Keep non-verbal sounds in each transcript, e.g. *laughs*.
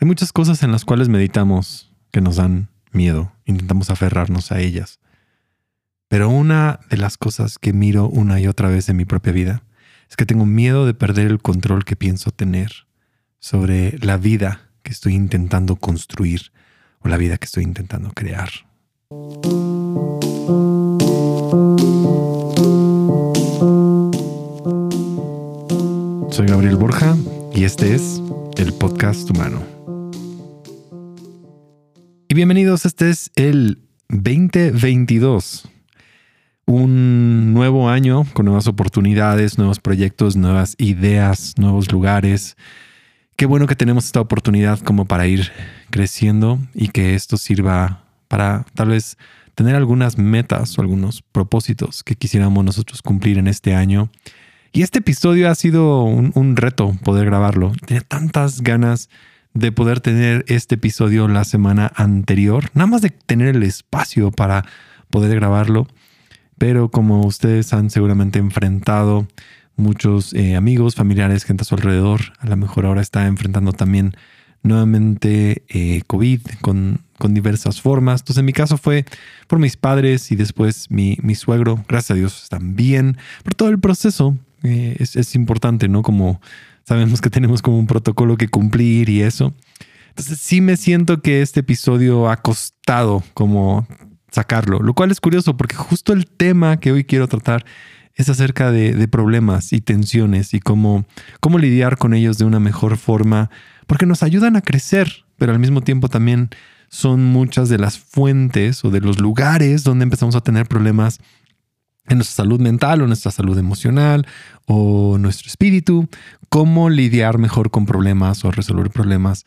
Hay muchas cosas en las cuales meditamos que nos dan miedo, intentamos aferrarnos a ellas. Pero una de las cosas que miro una y otra vez en mi propia vida es que tengo miedo de perder el control que pienso tener sobre la vida que estoy intentando construir o la vida que estoy intentando crear. Soy Gabriel Borja y este es el podcast humano. Bienvenidos, este es el 2022. Un nuevo año con nuevas oportunidades, nuevos proyectos, nuevas ideas, nuevos lugares. Qué bueno que tenemos esta oportunidad como para ir creciendo y que esto sirva para tal vez tener algunas metas o algunos propósitos que quisiéramos nosotros cumplir en este año. Y este episodio ha sido un, reto poder grabarlo. Tenía tantas ganas poder tener este episodio la semana anterior, nada más de tener el espacio para poder grabarlo. Pero como ustedes han seguramente enfrentado muchos eh, amigos, familiares, gente a su alrededor, a lo mejor ahora está enfrentando también nuevamente eh, COVID con, con, diversas formas. Entonces en mi caso fue por mis padres y después mi, mi suegro, gracias a Dios están bien, por todo el proceso. Eh, es, es, importante, ¿no? Como sabemos que tenemos como un protocolo que cumplir y eso. Entonces sí me siento que este episodio ha costado como sacarlo, lo cual es curioso porque justo el tema que hoy quiero tratar es acerca de, problemas y tensiones y cómo, cómo lidiar con ellos de una mejor forma porque nos ayudan a crecer, pero al mismo tiempo también son muchas de las fuentes o de los lugares donde empezamos a tener problemas en nuestra salud mental o nuestra salud emocional o nuestro espíritu, cómo lidiar mejor con problemas o resolver problemas.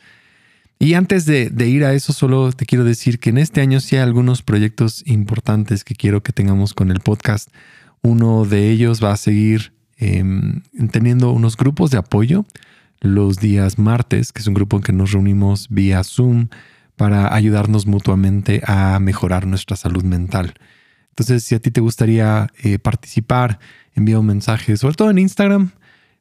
Y antes de, ir a eso, solo te quiero decir que en este año sí hay algunos proyectos importantes que quiero que tengamos con el podcast. Uno de ellos va a seguir em, teniendo unos grupos de apoyo los días martes, que es un grupo en que nos reunimos vía Zoom para ayudarnos mutuamente a mejorar nuestra salud mental. Entonces, si a ti te gustaría eh, participar, envía un mensaje, sobre todo en Instagram,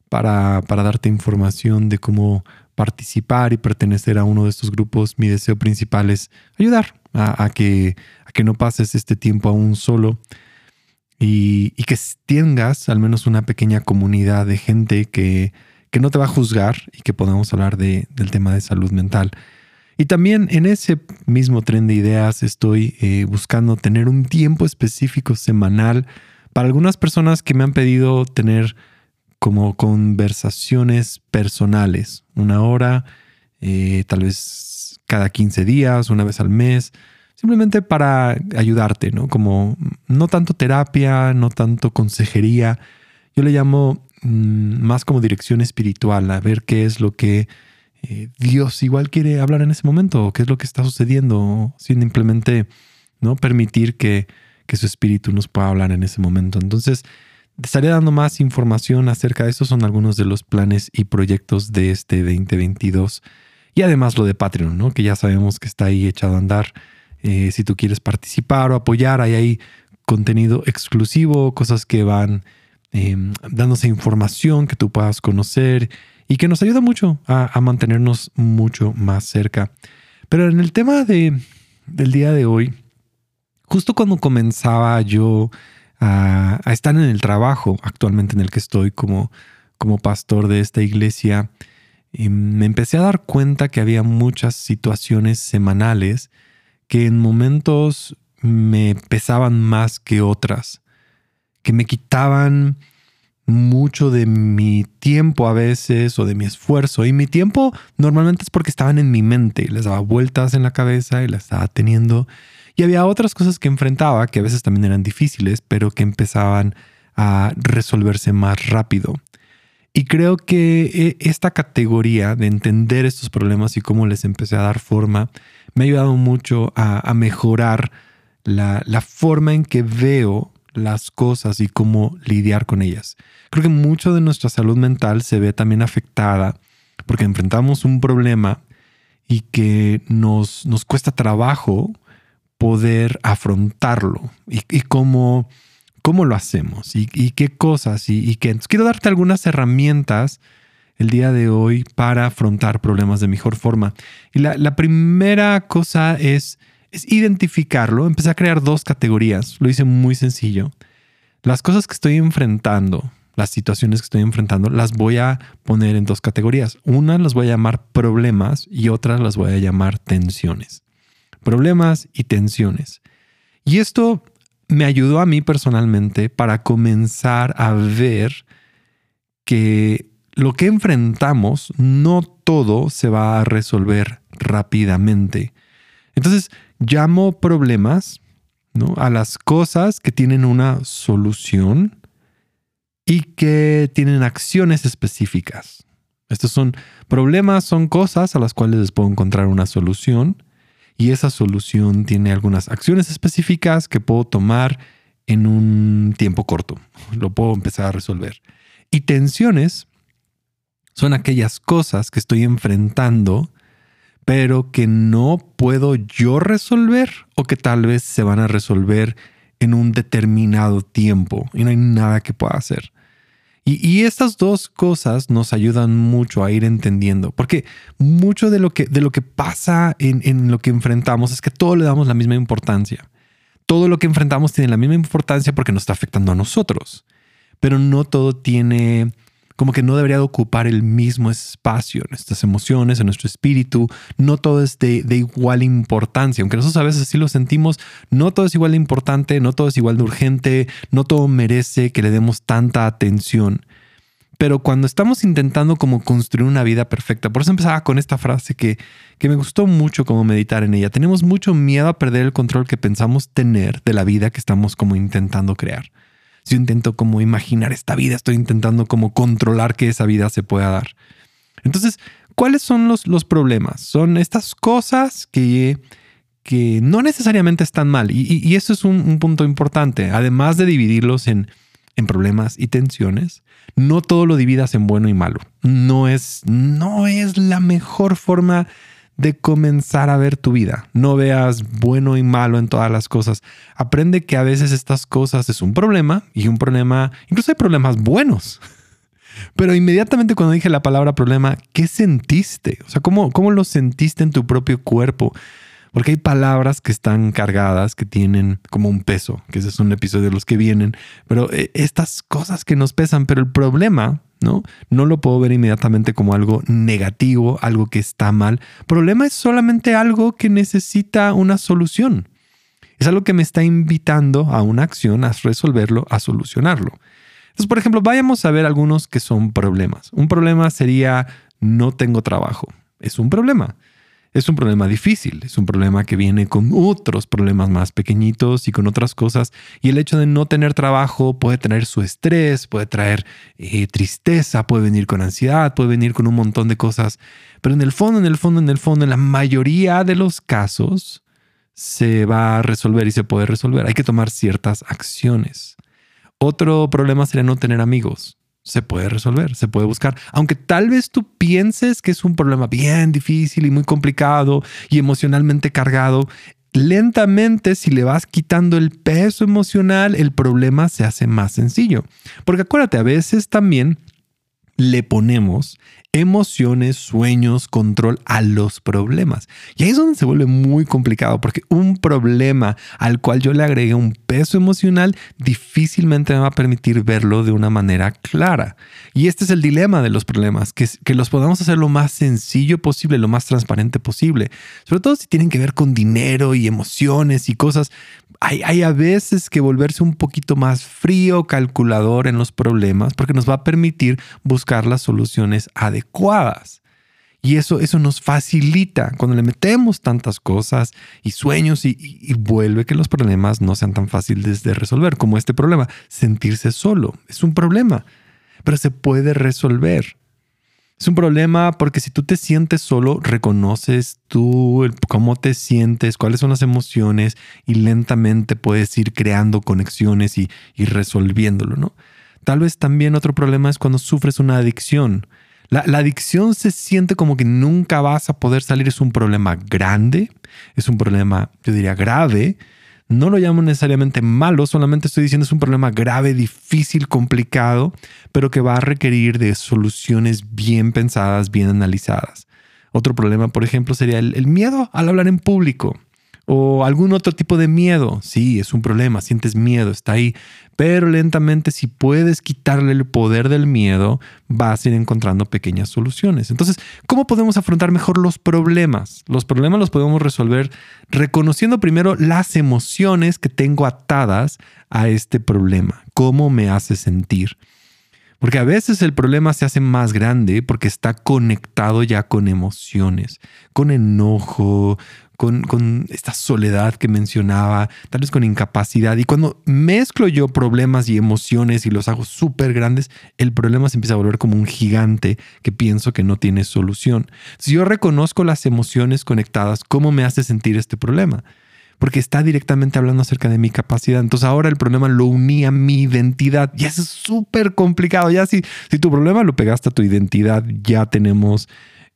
para, para darte información de cómo participar y pertenecer a uno de estos grupos. Mi deseo principal es ayudar a, que, no pases este tiempo aún solo y, y que tengas al menos una pequeña comunidad de gente que que no te va a juzgar y que podamos hablar de, del tema de salud mental. Y también en ese mismo tren de ideas estoy eh, buscando tener un tiempo específico semanal para algunas personas que me han pedido tener como conversaciones personales, una hora, eh, tal vez cada 15 días, una vez al mes, simplemente para ayudarte, ¿no? Como no tanto terapia, no tanto consejería, yo le llamo Mm, más como dirección espiritual, a ver qué es lo que eh, Dios igual quiere hablar en ese momento, o qué es lo que está sucediendo, simplemente no permitir que, que su espíritu nos pueda hablar en ese momento. Entonces, estaré dando más información acerca de eso, son algunos de los planes y proyectos de este 2022. Y además lo de Patreon, ¿no? que ya sabemos que está ahí echado a andar. Eh, si tú quieres participar o apoyar, ahí hay contenido exclusivo, cosas que van Em, dándose información que tú puedas conocer y que nos ayuda mucho a, mantenernos mucho más cerca. Pero en el tema de, del día de hoy, justo cuando comenzaba yo a, estar en el trabajo actualmente en el que estoy como, como pastor de esta iglesia, em, me empecé a dar cuenta que había muchas situaciones semanales que en momentos me pesaban más que otras que me quitaban mucho de mi tiempo a veces o de mi esfuerzo. Y mi tiempo normalmente es porque estaban en mi mente, les daba vueltas en la cabeza y las estaba teniendo. Y había otras cosas que enfrentaba que a veces también eran difíciles, pero que empezaban a resolverse más rápido. Y creo que eh, esta categoría de entender estos problemas y cómo les empecé a dar forma me ha ayudado mucho a, mejorar la, la forma en que veo las cosas y cómo lidiar con ellas. Creo que mucho de nuestra salud mental se ve también afectada porque enfrentamos un problema y que nos, nos cuesta trabajo poder afrontarlo y, cómo, cómo, lo hacemos y, qué cosas y, y que quiero darte algunas herramientas el día de hoy para afrontar problemas de mejor forma. Y la, primera cosa es, es identificarlo. Empecé a crear dos categorías. Lo hice muy sencillo. Las cosas que estoy enfrentando, las situaciones que estoy enfrentando, las voy a poner en dos categorías. Una las voy a llamar problemas y otra las voy a llamar tensiones. Problemas y tensiones. Y esto me ayudó a mí personalmente para comenzar a ver que lo que enfrentamos no todo se va a resolver rápidamente. Entonces, llamo problemas ¿no? a las cosas que tienen una solución y que tienen acciones específicas. Estos son problemas, son cosas a las cuales les puedo encontrar una solución y esa solución tiene algunas acciones específicas que puedo tomar en un tiempo corto. Lo puedo empezar a resolver. Y tensiones son aquellas cosas que estoy enfrentando, pero que no puedo yo resolver o que tal vez se van a resolver en un determinado tiempo y no hay nada que pueda hacer. Y, estas dos cosas nos ayudan mucho a ir entendiendo, porque mucho de lo que, de lo que pasa en, en lo que enfrentamos es que todo le damos la misma importancia. Todo lo que enfrentamos tiene la misma importancia porque nos está afectando a nosotros, pero no todo tiene como que no debería de ocupar el mismo espacio en nuestras emociones, en nuestro espíritu. No todo es de, igual importancia, aunque nosotros a veces sí lo sentimos, no todo es igual de importante, no todo es igual de urgente, no todo merece que le demos tanta atención. Pero cuando estamos intentando como construir una vida perfecta, por eso empezaba con esta frase que, que me gustó mucho como meditar en ella. Tenemos mucho miedo a perder el control que pensamos tener de la vida que estamos como intentando crear yo intento como imaginar esta vida, estoy intentando como controlar que esa vida se pueda dar. Entonces, ¿cuáles son los, los problemas? Son estas cosas que, que no necesariamente están mal. Y, eso es un, punto importante. Además de dividirlos en, en problemas y tensiones, no todo lo dividas en bueno y malo. No es, no es la mejor forma de comenzar a ver tu vida. No veas bueno y malo en todas las cosas. Aprende que a veces estas cosas es un problema y un problema, incluso hay problemas buenos. *laughs* Pero inmediatamente cuando dije la palabra problema, ¿qué sentiste? O sea, ¿cómo, cómo lo sentiste en tu propio cuerpo? Porque hay palabras que están cargadas, que tienen como un peso, que ese es un episodio de los que vienen, pero eh, estas cosas que nos pesan, pero el problema ¿no? No lo puedo ver inmediatamente como algo negativo, algo que está mal. Problema es solamente algo que necesita una solución. Es algo que me está invitando a una acción, a resolverlo, a solucionarlo. Entonces, por ejemplo, vayamos a ver algunos que son problemas. Un problema sería no tengo trabajo. Es un problema es un problema difícil, es un problema que viene con otros problemas más pequeñitos y con otras cosas. Y el hecho de no tener trabajo puede traer su estrés, puede traer eh, tristeza, puede venir con ansiedad, puede venir con un montón de cosas. Pero en el fondo, en el fondo, en el fondo, en la mayoría de los casos, se va a resolver y se puede resolver. Hay que tomar ciertas acciones. Otro problema sería no tener amigos se puede resolver, se puede buscar. Aunque tal vez tú pienses que es un problema bien difícil y muy complicado y emocionalmente cargado, lentamente si le vas quitando el peso emocional, el problema se hace más sencillo. Porque acuérdate, a veces también le ponemos emociones, sueños, control a los problemas. Y ahí es donde se vuelve muy complicado porque un problema al cual yo le agregué un peso emocional difícilmente me va a permitir verlo de una manera clara. Y este es el dilema de los problemas, que, que los podamos hacer lo más sencillo posible, lo más transparente posible. Sobre todo si tienen que ver con dinero y emociones y cosas. Hay, hay a veces que volverse un poquito más frío, calculador en los problemas, porque nos va a permitir buscar las soluciones adecuadas adecuadas. Y eso, eso nos facilita cuando le metemos tantas cosas y sueños y, vuelve que los problemas no sean tan fáciles de resolver como este problema. Sentirse solo es un problema, pero se puede resolver. Es un problema porque si tú te sientes solo, reconoces tú cómo te sientes, cuáles son las emociones y lentamente puedes ir creando conexiones y, y resolviéndolo, ¿no? Tal vez también otro problema es cuando sufres una adicción la, adicción se siente como que nunca vas a poder salir. Es un problema grande, es un problema, yo diría, grave, No lo llamo necesariamente malo, solamente estoy diciendo es un problema grave, difícil, complicado, pero que va a requerir de soluciones bien pensadas, bien analizadas. Otro problema, por ejemplo, sería el, el miedo al hablar en público o algún otro tipo de miedo. Sí, es un problema, sientes miedo, está ahí, pero lentamente si puedes quitarle el poder del miedo, vas a ir encontrando pequeñas soluciones. Entonces, ¿cómo podemos afrontar mejor los problemas? Los problemas los podemos resolver reconociendo primero las emociones que tengo atadas a este problema, cómo me hace sentir. Porque a veces el problema se hace más grande porque está conectado ya con emociones, con enojo, con, esta soledad que mencionaba, tal vez con incapacidad. Y cuando mezclo yo problemas y emociones y los hago súper grandes, el problema se empieza a volver como un gigante que pienso que no tiene solución. Si yo reconozco las emociones conectadas, ¿cómo me hace sentir este problema? Porque está directamente hablando acerca de mi capacidad. Entonces ahora el problema lo uní a mi identidad. Y es súper complicado. Ya si, si tu problema lo pegaste a tu identidad, ya tenemos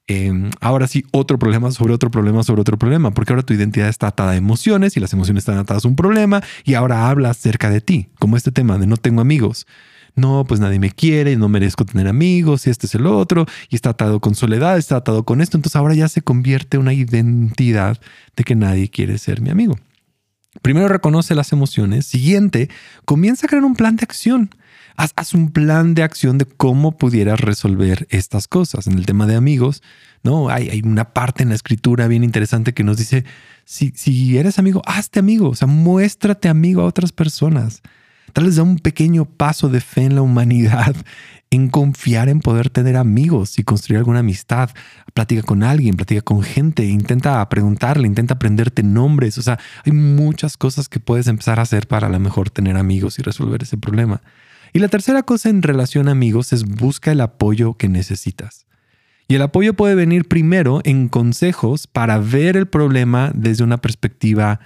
Em, ahora sí, otro problema sobre otro problema sobre otro problema, porque ahora tu identidad está atada a emociones y las emociones están atadas a un problema y ahora hablas acerca de ti, como este tema de no tengo amigos. No, pues nadie me quiere, no merezco tener amigos, y este es el otro, y está atado con soledad, está atado con esto, entonces ahora ya se convierte en una identidad de que nadie quiere ser mi amigo. Primero reconoce las emociones, siguiente, comienza a crear un plan de acción. Haz, un plan de acción de cómo pudieras resolver estas cosas. En el tema de amigos, ¿no? Hay, una parte en la escritura bien interesante que nos dice, si, si eres amigo, hazte amigo, o sea, muéstrate amigo a otras personas. Tal vez da un pequeño paso de fe en la humanidad, *laughs* en confiar en poder tener amigos y construir alguna amistad. Platica con alguien, platica con gente, intenta preguntarle, intenta aprenderte nombres. O sea, hay muchas cosas que puedes empezar a hacer para a lo mejor tener amigos y resolver ese problema. Y la tercera cosa en relación a amigos es busca el apoyo que necesitas. Y el apoyo puede venir primero en consejos para ver el problema desde una perspectiva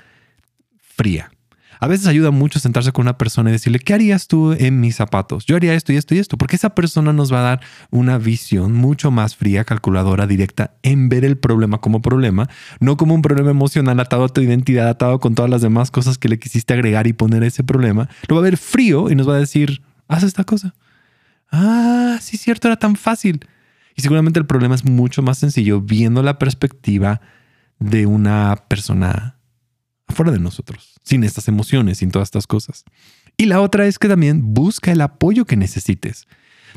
fría. A veces ayuda mucho sentarse con una persona y decirle, ¿qué harías tú en mis zapatos? Yo haría esto y esto y esto, porque esa persona nos va a dar una visión mucho más fría, calculadora, directa en ver el problema como problema, no como un problema emocional atado a tu identidad, atado con todas las demás cosas que le quisiste agregar y poner ese problema. Lo va a ver frío y nos va a decir, haz esta cosa. Ah, sí, cierto, era tan fácil. Y seguramente el problema es mucho más sencillo viendo la perspectiva de una persona afuera de nosotros, sin estas emociones, sin todas estas cosas. Y la otra es que también busca el apoyo que necesites.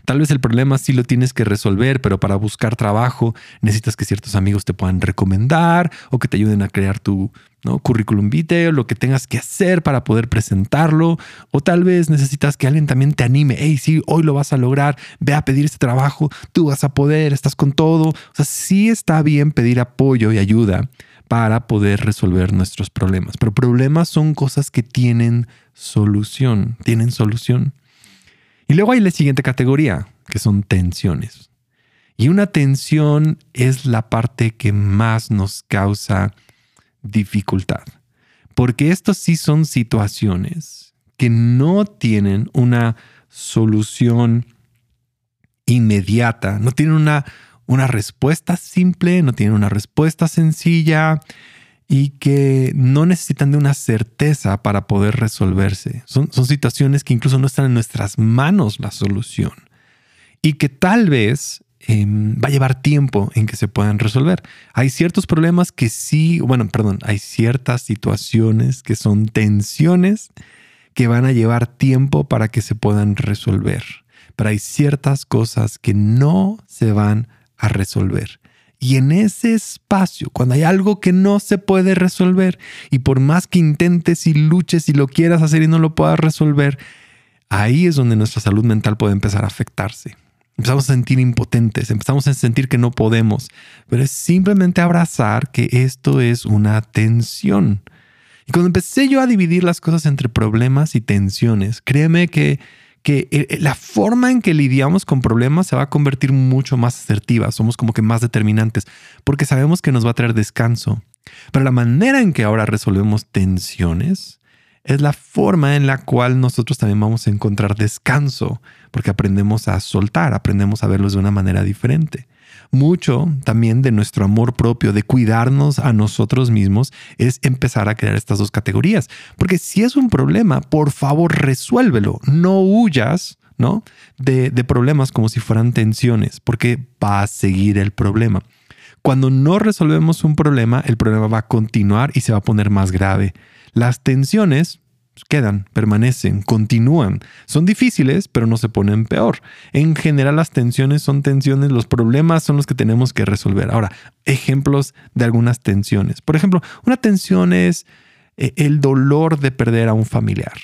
Tal vez el problema sí lo tienes que resolver, pero para buscar trabajo necesitas que ciertos amigos te puedan recomendar o que te ayuden a crear tu ¿no? currículum vitae, lo que tengas que hacer para poder presentarlo. O tal vez necesitas que alguien también te anime. Hey, sí, hoy lo vas a lograr. Ve a pedir este trabajo. Tú vas a poder, estás con todo. O sea, sí está bien pedir apoyo y ayuda para poder resolver nuestros problemas. Pero problemas son cosas que tienen solución, tienen solución. Y luego hay la siguiente categoría, que son tensiones. Y una tensión es la parte que más nos causa dificultad, porque estas sí son situaciones que no tienen una solución inmediata, no tienen una, una respuesta simple, no tienen una respuesta sencilla, y que no necesitan de una certeza para poder resolverse. Son, son situaciones que incluso no están en nuestras manos la solución y que tal vez em, va a llevar tiempo en que se puedan resolver. Hay ciertos problemas que sí, bueno, perdón, hay ciertas situaciones que son tensiones que van a llevar tiempo para que se puedan resolver. Pero hay ciertas cosas que no se van a resolver. Y en ese espacio, cuando hay algo que no se puede resolver, y por más que intentes y luches y lo quieras hacer y no lo puedas resolver, ahí es donde nuestra salud mental puede empezar a afectarse. Empezamos a sentir impotentes, empezamos a sentir que no podemos, pero es simplemente abrazar que esto es una tensión. Y cuando empecé yo a dividir las cosas entre problemas y tensiones, créeme que que eh, eh, la forma en que lidiamos con problemas se va a convertir mucho más asertiva, somos como que más determinantes, porque sabemos que nos va a traer descanso. Pero la manera en que ahora resolvemos tensiones es la forma en la cual nosotros también vamos a encontrar descanso, porque aprendemos a soltar, aprendemos a verlos de una manera diferente. mucho también de nuestro amor propio, de cuidarnos a nosotros mismos, es empezar a crear estas dos categorías. Porque si es un problema, por favor resuélvelo. No huyas ¿no? De, de problemas como si fueran tensiones, porque va a seguir el problema. Cuando no resolvemos un problema, el problema va a continuar y se va a poner más grave. Las tensiones quedan, permanecen, continúan. Son difíciles, pero no se ponen peor. En general las tensiones son tensiones, los problemas son los que tenemos que resolver. Ahora, ejemplos de algunas tensiones. Por ejemplo, una tensión es eh, el dolor de perder a un familiar.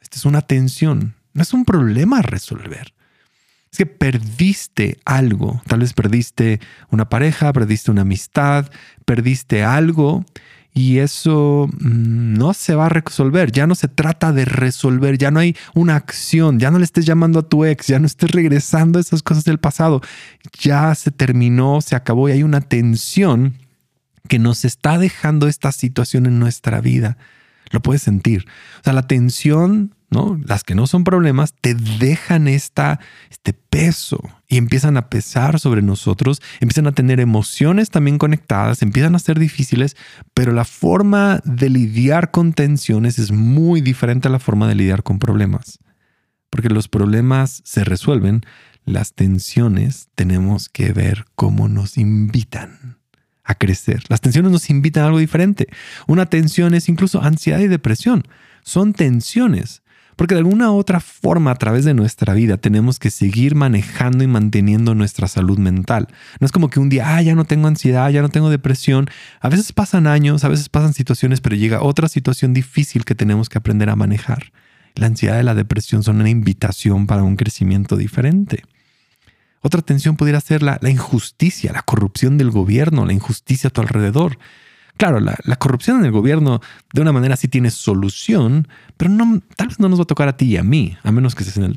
Esta es una tensión, no es un problema resolver. Es que perdiste algo. Tal vez perdiste una pareja, perdiste una amistad, perdiste algo y eso mm, no se va a resolver. Ya no se trata de resolver, ya no hay una acción, ya no le estés llamando a tu ex, ya no estés regresando a esas cosas del pasado. Ya se terminó, se acabó y hay una tensión que nos está dejando esta situación en nuestra vida. Lo puedes sentir. O sea, la tensión ¿no? Las que no son problemas te dejan esta, este peso y empiezan a pesar sobre nosotros, empiezan a tener emociones también conectadas, empiezan a ser difíciles, pero la forma de lidiar con tensiones es muy diferente a la forma de lidiar con problemas. Porque los problemas se resuelven, las tensiones tenemos que ver cómo nos invitan a crecer. Las tensiones nos invitan a algo diferente. Una tensión es incluso ansiedad y depresión. Son tensiones porque de alguna otra forma a través de nuestra vida tenemos que seguir manejando y manteniendo nuestra salud mental. No es como que un día, ah, ya no tengo ansiedad, ya no tengo depresión. A veces pasan años, a veces pasan situaciones, pero llega otra situación difícil que tenemos que aprender a manejar. La ansiedad y la depresión son una invitación para un crecimiento diferente. Otra tensión pudiera ser la, la injusticia, la corrupción del gobierno, la injusticia a tu alrededor. Claro, la, corrupción en el gobierno de una manera sí tiene solución, pero no, tal vez no nos va a tocar a ti y a mí, a menos que estés en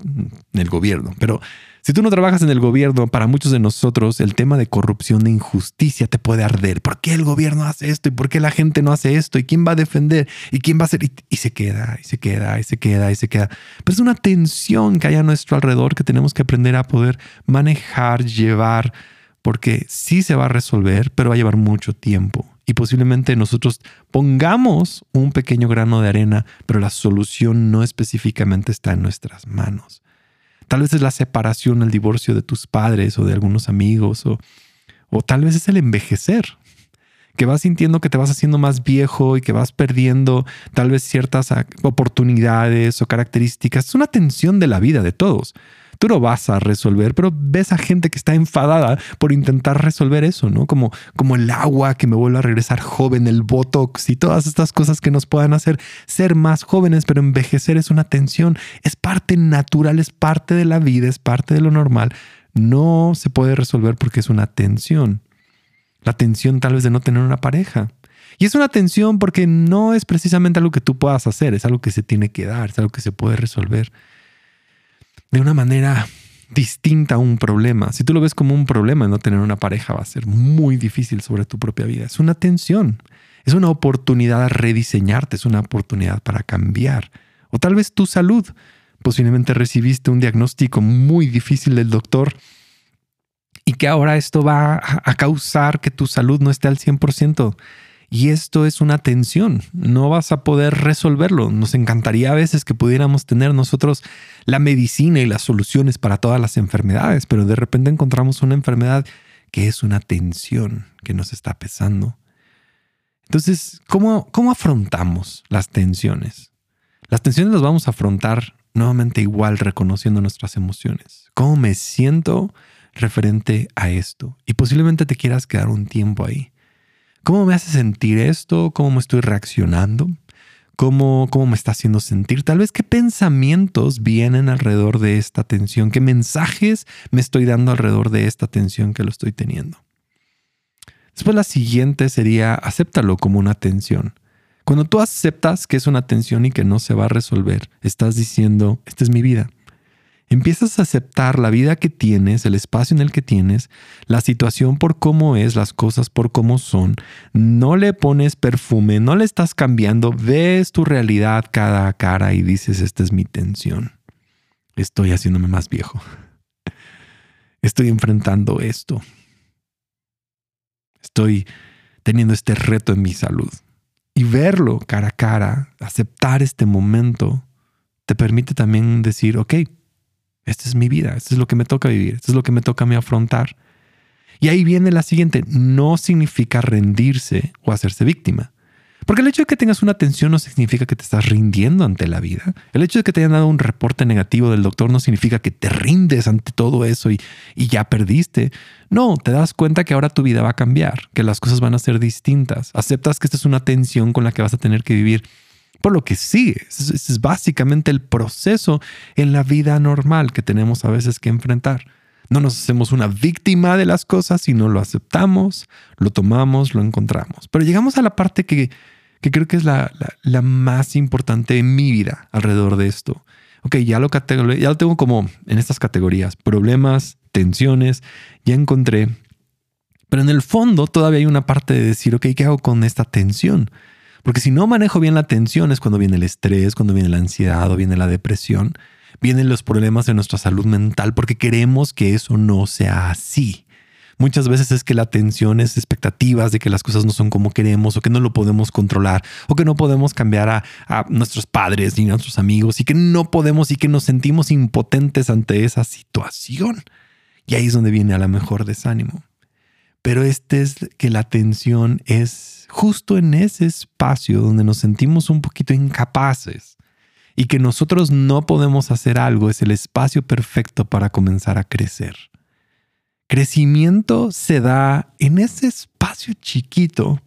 el, gobierno. Pero si tú no trabajas en el gobierno, para muchos de nosotros el tema de corrupción, de injusticia te puede arder. ¿Por qué el gobierno hace esto? ¿Y por qué la gente no hace esto? ¿Y quién va a defender? ¿Y quién va a hacer? Y, se queda, y se queda, y se queda, y se queda. Pero es una tensión que hay a nuestro alrededor que tenemos que aprender a poder manejar, llevar, porque sí se va a resolver, pero va a llevar mucho tiempo y posiblemente nosotros pongamos un pequeño grano de arena, pero la solución no específicamente está en nuestras manos. Tal vez es la separación, el divorcio de tus padres o de algunos amigos, o, o tal vez es el envejecer, que vas sintiendo que te vas haciendo más viejo y que vas perdiendo tal vez ciertas oportunidades o características. Es una tensión de la vida de todos tú lo vas a resolver, pero ves a gente que está enfadada por intentar resolver eso, ¿no? Como, como el agua que me vuelve a regresar joven, el botox y todas estas cosas que nos puedan hacer ser más jóvenes, pero envejecer es una tensión, es parte natural, es parte de la vida, es parte de lo normal. No se puede resolver porque es una tensión. La tensión tal vez de no tener una pareja. Y es una tensión porque no es precisamente algo que tú puedas hacer, es algo que se tiene que dar, es algo que se puede resolver de una manera distinta a un problema. Si tú lo ves como un problema, no tener una pareja va a ser muy difícil sobre tu propia vida. Es una tensión, es una oportunidad a rediseñarte, es una oportunidad para cambiar. O tal vez tu salud. Posiblemente recibiste un diagnóstico muy difícil del doctor y que ahora esto va a causar que tu salud no esté al 100%. Y esto es una tensión, no vas a poder resolverlo. Nos encantaría a veces que pudiéramos tener nosotros la medicina y las soluciones para todas las enfermedades, pero de repente encontramos una enfermedad que es una tensión que nos está pesando. Entonces, ¿cómo, cómo afrontamos las tensiones? Las tensiones las vamos a afrontar nuevamente igual reconociendo nuestras emociones. ¿Cómo me siento referente a esto? Y posiblemente te quieras quedar un tiempo ahí. ¿Cómo me hace sentir esto? ¿Cómo me estoy reaccionando? ¿Cómo, ¿Cómo me está haciendo sentir? Tal vez qué pensamientos vienen alrededor de esta tensión, qué mensajes me estoy dando alrededor de esta tensión que lo estoy teniendo. Después la siguiente sería acéptalo como una tensión. Cuando tú aceptas que es una tensión y que no se va a resolver, estás diciendo, esta es mi vida. Empiezas a aceptar la vida que tienes, el espacio en el que tienes, la situación por cómo es, las cosas por cómo son. No le pones perfume, no le estás cambiando, ves tu realidad cara a cara y dices, esta es mi tensión. Estoy haciéndome más viejo. Estoy enfrentando esto. estoy teniendo este reto en mi salud. Y verlo cara a cara, aceptar este momento, te permite también decir, ok, esta es mi vida, esto es lo que me toca vivir, esto es lo que me toca afrontar. Y ahí viene la siguiente, no significa rendirse o hacerse víctima. Porque el hecho de que tengas una tensión no significa que te estás rindiendo ante la vida. El hecho de que te hayan dado un reporte negativo del doctor no significa que te rindes ante todo eso y, y, ya perdiste. No, te das cuenta que ahora tu vida va a cambiar, que las cosas van a ser distintas. Aceptas que esta es una tensión con la que vas a tener que vivir por lo que sigue. Ese es básicamente el proceso en la vida normal que tenemos a veces que enfrentar. No nos hacemos una víctima de las cosas, sino lo aceptamos, lo tomamos, lo encontramos. Pero llegamos a la parte que, creo que es la, la, más importante en mi vida alrededor de esto. Ok, ya lo, ya lo tengo como en estas categorías, problemas, tensiones, ya encontré. Pero en el fondo todavía hay una parte de decir, ok, ¿qué hago con esta tensión? Porque si no manejo bien la tensión es cuando viene el estrés, cuando viene la ansiedad o viene la depresión, vienen los problemas de nuestra salud mental porque queremos que eso no sea así. Muchas veces es que la tensión es expectativas de que las cosas no son como queremos o que no lo podemos controlar o que no podemos cambiar a, a, nuestros padres ni a nuestros amigos y que no podemos y que nos sentimos impotentes ante esa situación. Y ahí es donde viene a la mejor desánimo. Pero este es que la tensión es justo en ese espacio donde nos sentimos un poquito incapaces y que nosotros no podemos hacer algo es el espacio perfecto para comenzar a crecer. Crecimiento se da en ese espacio chiquito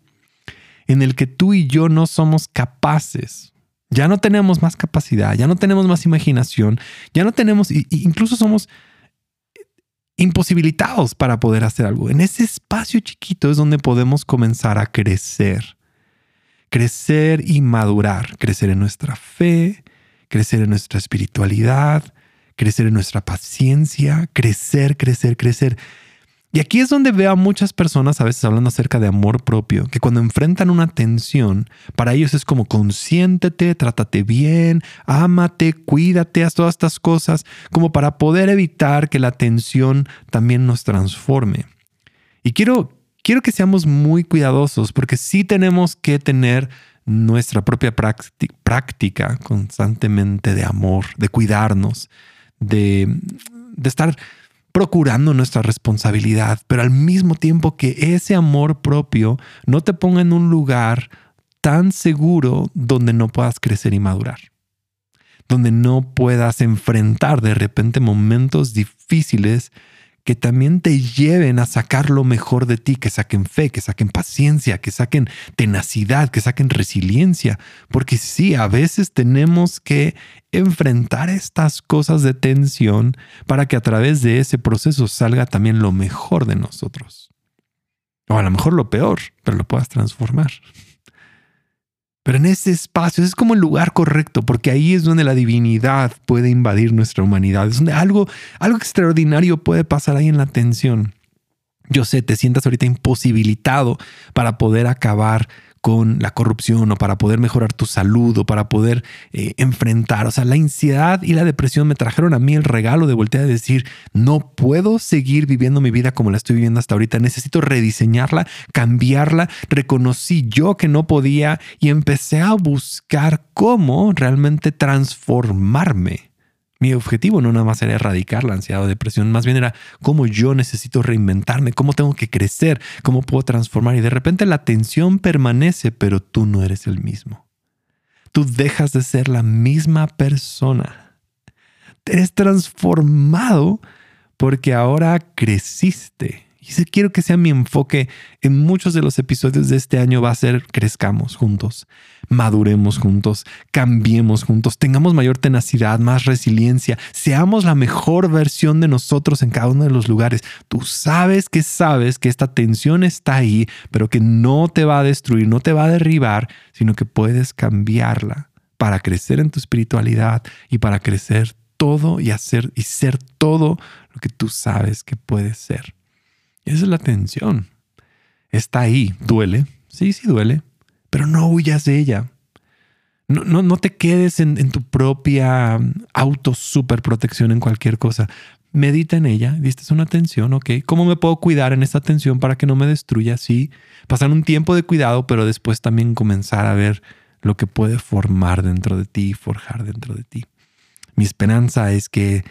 en el que tú y yo no somos capaces. Ya no tenemos más capacidad, ya no tenemos más imaginación, ya no tenemos, incluso somos imposibilitados para poder hacer algo. En ese espacio chiquito es donde podemos comenzar a crecer. Crecer y madurar. Crecer en nuestra fe, crecer en nuestra espiritualidad, crecer en nuestra paciencia, crecer, crecer, crecer. Y aquí es donde veo a muchas personas a veces hablando acerca de amor propio, que cuando enfrentan una tensión, para ellos es como consiéntete, trátate bien, ámate, cuídate, haz todas estas cosas, como para poder evitar que la tensión también nos transforme. Y quiero, quiero que seamos muy cuidadosos porque sí tenemos que tener nuestra propia práctica constantemente de amor, de cuidarnos, de, de estar procurando nuestra responsabilidad, pero al mismo tiempo que ese amor propio no te ponga en un lugar tan seguro donde no puedas crecer y madurar, donde no puedas enfrentar de repente momentos difíciles que también te lleven a sacar lo mejor de ti, que saquen fe, que saquen paciencia, que saquen tenacidad, que saquen resiliencia. Porque sí, a veces tenemos que enfrentar estas cosas de tensión para que a través de ese proceso salga también lo mejor de nosotros. O a lo mejor lo peor, pero lo puedas transformar. Pero en ese espacio es como el lugar correcto, porque ahí es donde la divinidad puede invadir nuestra humanidad. Es donde algo, algo extraordinario puede pasar ahí en la tensión. Yo sé, te sientas ahorita imposibilitado para poder acabar con la corrupción o para poder mejorar tu salud o para poder eh, enfrentar. O sea, la ansiedad y la depresión me trajeron a mí el regalo de voltear a decir, no puedo seguir viviendo mi vida como la estoy viviendo hasta ahorita. Necesito rediseñarla, cambiarla. Reconocí yo que no podía y empecé a buscar cómo realmente transformarme. Mi objetivo no nada más era erradicar la ansiedad o depresión, más bien era cómo yo necesito reinventarme, cómo tengo que crecer, cómo puedo transformar. Y de repente la tensión permanece, pero tú no eres el mismo. Tú dejas de ser la misma persona. Eres transformado porque ahora creciste y quiero que sea mi enfoque en muchos de los episodios de este año va a ser crezcamos juntos, maduremos juntos, cambiemos juntos, tengamos mayor tenacidad, más resiliencia, seamos la mejor versión de nosotros en cada uno de los lugares. Tú sabes que sabes que esta tensión está ahí, pero que no te va a destruir, no te va a derribar, sino que puedes cambiarla para crecer en tu espiritualidad y para crecer todo y hacer y ser todo lo que tú sabes que puedes ser. Esa es la tensión. Está ahí, duele, sí, sí duele, pero no huyas de ella. No, no, no te quedes en, tu propia auto super protección en cualquier cosa. medita en ella, diste una tensión, ok, ¿cómo me puedo cuidar en esta tensión para que no me destruya? Sí, pasar un tiempo de cuidado, pero después también comenzar a ver lo que puede formar dentro de ti, forjar dentro de ti. Mi esperanza es que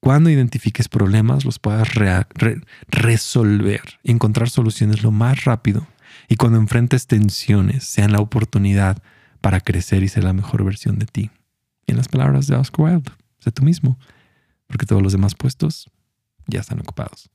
cuando identifiques problemas los puedas resolver y encontrar soluciones lo más rápido. Y cuando enfrentes tensiones, sean la oportunidad para crecer y ser la mejor versión de ti. Y en las palabras de Oscar Wilde, sé tú mismo, porque todos los demás puestos ya están ocupados.